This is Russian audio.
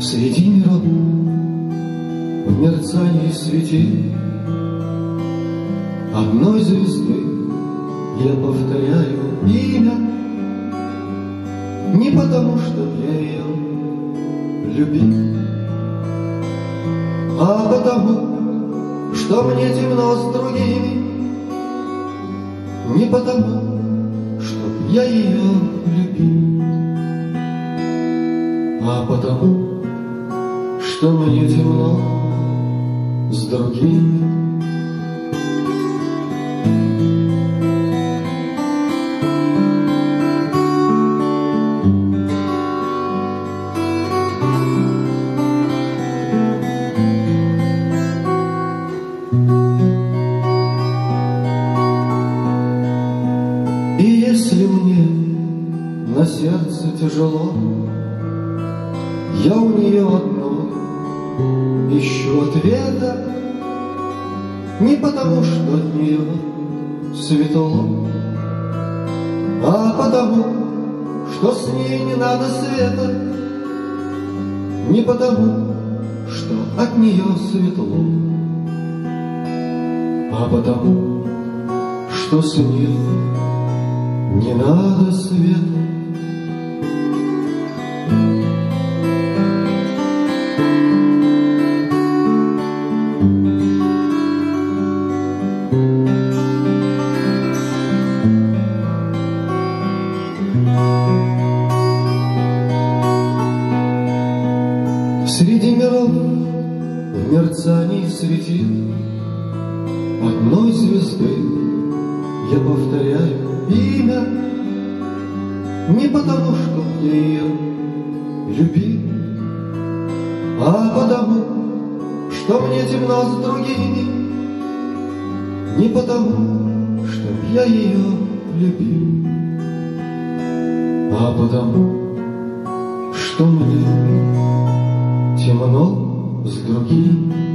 Среди миров в мерцании светил Одной звезды. Я повторяю имя. Не потому, что я ее любил А потому, что мне темно с другими. Не потому, что я ее любил А потому, что мне темно с другими. Сердце тяжело, я у нее одной ищу ответа. Не потому, что от нее светло, А потому, что с ней не надо света, Не потому, что от нее светло, А потому, что с ней не надо света. Среди миров в мерцании светил Одной звезды я повторяю имя. Не потому, что я ее любил А потому, что мне темно с другими. Не потому, что я ее любил А потому, что мне темно с другими.